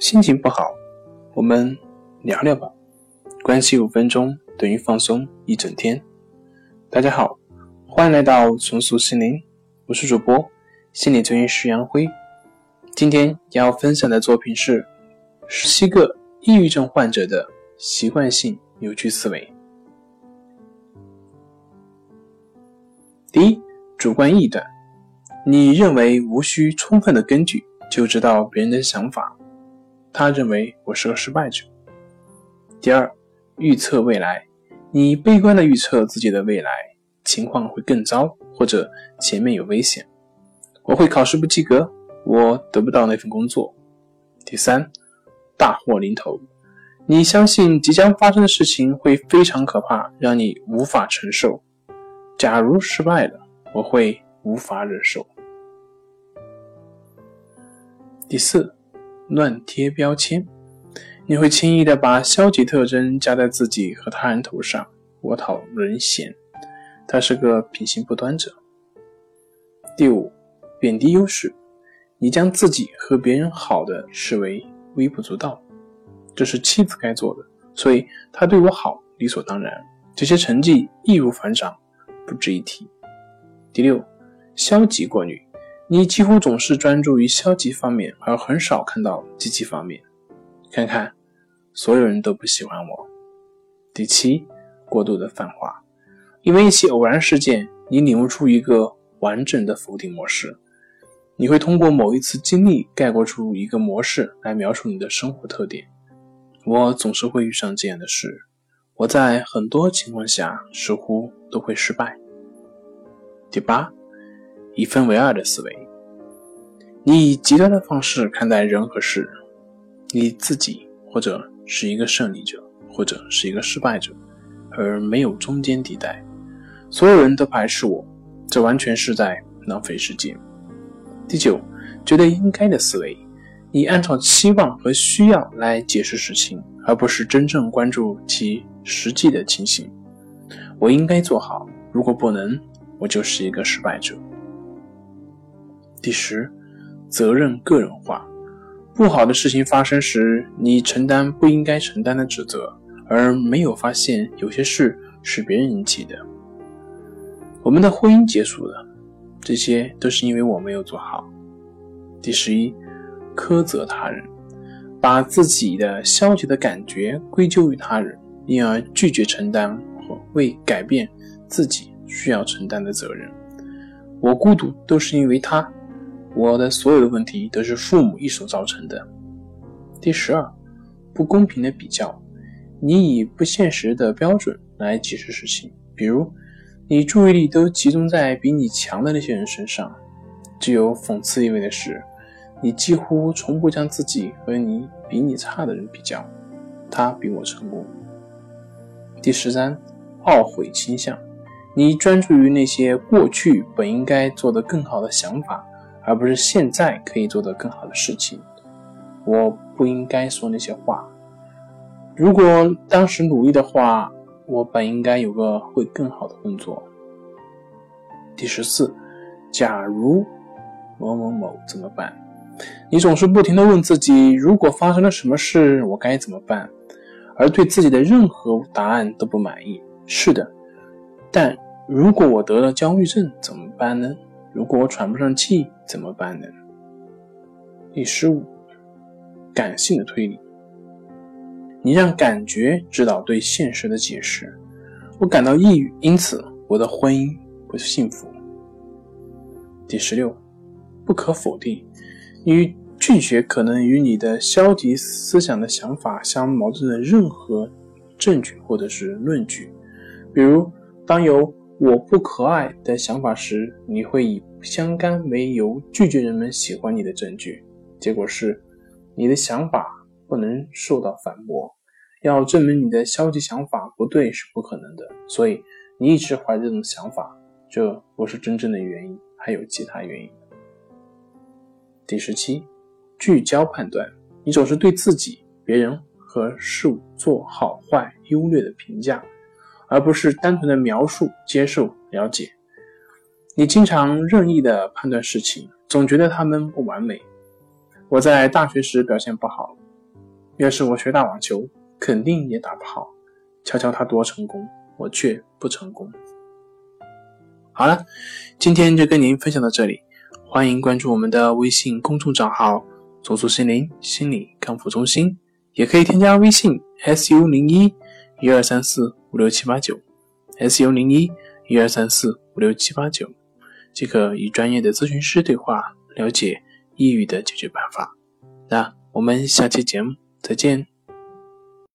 心情不好，我们聊聊吧。关系五分钟等于放松一整天。大家好，欢迎来到重塑心灵，我是主播心理咨询师杨辉。今天要分享的作品是十七个抑郁症患者的习惯性扭曲思维。第一，主观臆断，你认为无需充分的根据就知道别人的想法。他认为我是个失败者。第二，预测未来，你悲观的预测自己的未来情况会更糟，或者前面有危险。我会考试不及格，我得不到那份工作。第三，大祸临头，你相信即将发生的事情会非常可怕，让你无法承受。假如失败了，我会无法忍受。第四。乱贴标签，你会轻易的把消极特征加在自己和他人头上。我讨人嫌，他是个品行不端者。第五，贬低优势，你将自己和别人好的视为微不足道，这是妻子该做的，所以他对我好理所当然。这些成绩易如反掌，不值一提。第六，消极过滤。你几乎总是专注于消极方面，而很少看到积极方面。看看，所有人都不喜欢我。第七，过度的泛化，因为一些偶然事件，你领悟出一个完整的否定模式。你会通过某一次经历概括出一个模式来描述你的生活特点。我总是会遇上这样的事。我在很多情况下似乎都会失败。第八。一分为二的思维，你以极端的方式看待人和事，你自己或者是一个胜利者，或者是一个失败者，而没有中间地带。所有人都排斥我，这完全是在浪费时间。第九，觉得应该的思维，你按照期望和需要来解释事情，而不是真正关注其实际的情形。我应该做好，如果不能，我就是一个失败者。第十，责任个人化。不好的事情发生时，你承担不应该承担的指责，而没有发现有些事是别人引起的。我们的婚姻结束了，这些都是因为我没有做好。第十一，苛责他人，把自己的消极的感觉归咎于他人，因而拒绝承担或为改变自己需要承担的责任。我孤独都是因为他。我的所有的问题都是父母一手造成的。第十二，不公平的比较，你以不现实的标准来解释事情，比如你注意力都集中在比你强的那些人身上。具有讽刺意味的是，你几乎从不将自己和你比你差的人比较，他比我成功。第十三，懊悔倾向，你专注于那些过去本应该做得更好的想法。而不是现在可以做的更好的事情。我不应该说那些话。如果当时努力的话，我本应该有个会更好的工作。第十四，假如某某某怎么办？你总是不停的问自己：如果发生了什么事，我该怎么办？而对自己的任何答案都不满意。是的，但如果我得了焦虑症怎么办呢？如果我喘不上气怎么办呢？第十五，感性的推理。你让感觉指导对现实的解释。我感到抑郁，因此我的婚姻不幸福。第十六，不可否定。你拒绝可能与你的消极思想的想法相矛盾的任何证据或者是论据，比如当有。我不可爱的想法时，你会以相干为由拒绝人们喜欢你的证据。结果是，你的想法不能受到反驳。要证明你的消极想法不对是不可能的，所以你一直怀着这种想法，这不是真正的原因，还有其他原因。第十七，聚焦判断，你总是对自己、别人和事物做好坏、优劣的评价。而不是单纯的描述、接受、了解。你经常任意的判断事情，总觉得他们不完美。我在大学时表现不好，要是我学打网球，肯定也打不好。瞧瞧他多成功，我却不成功。好了，今天就跟您分享到这里，欢迎关注我们的微信公众账号“走出心灵心理康复中心”，也可以添加微信 “su 零一一二三四五六七八九 ”，“su 零一一二三四五六七八九”，即可与专业的咨询师对话，了解抑郁的解决办法。那我们下期节目再见。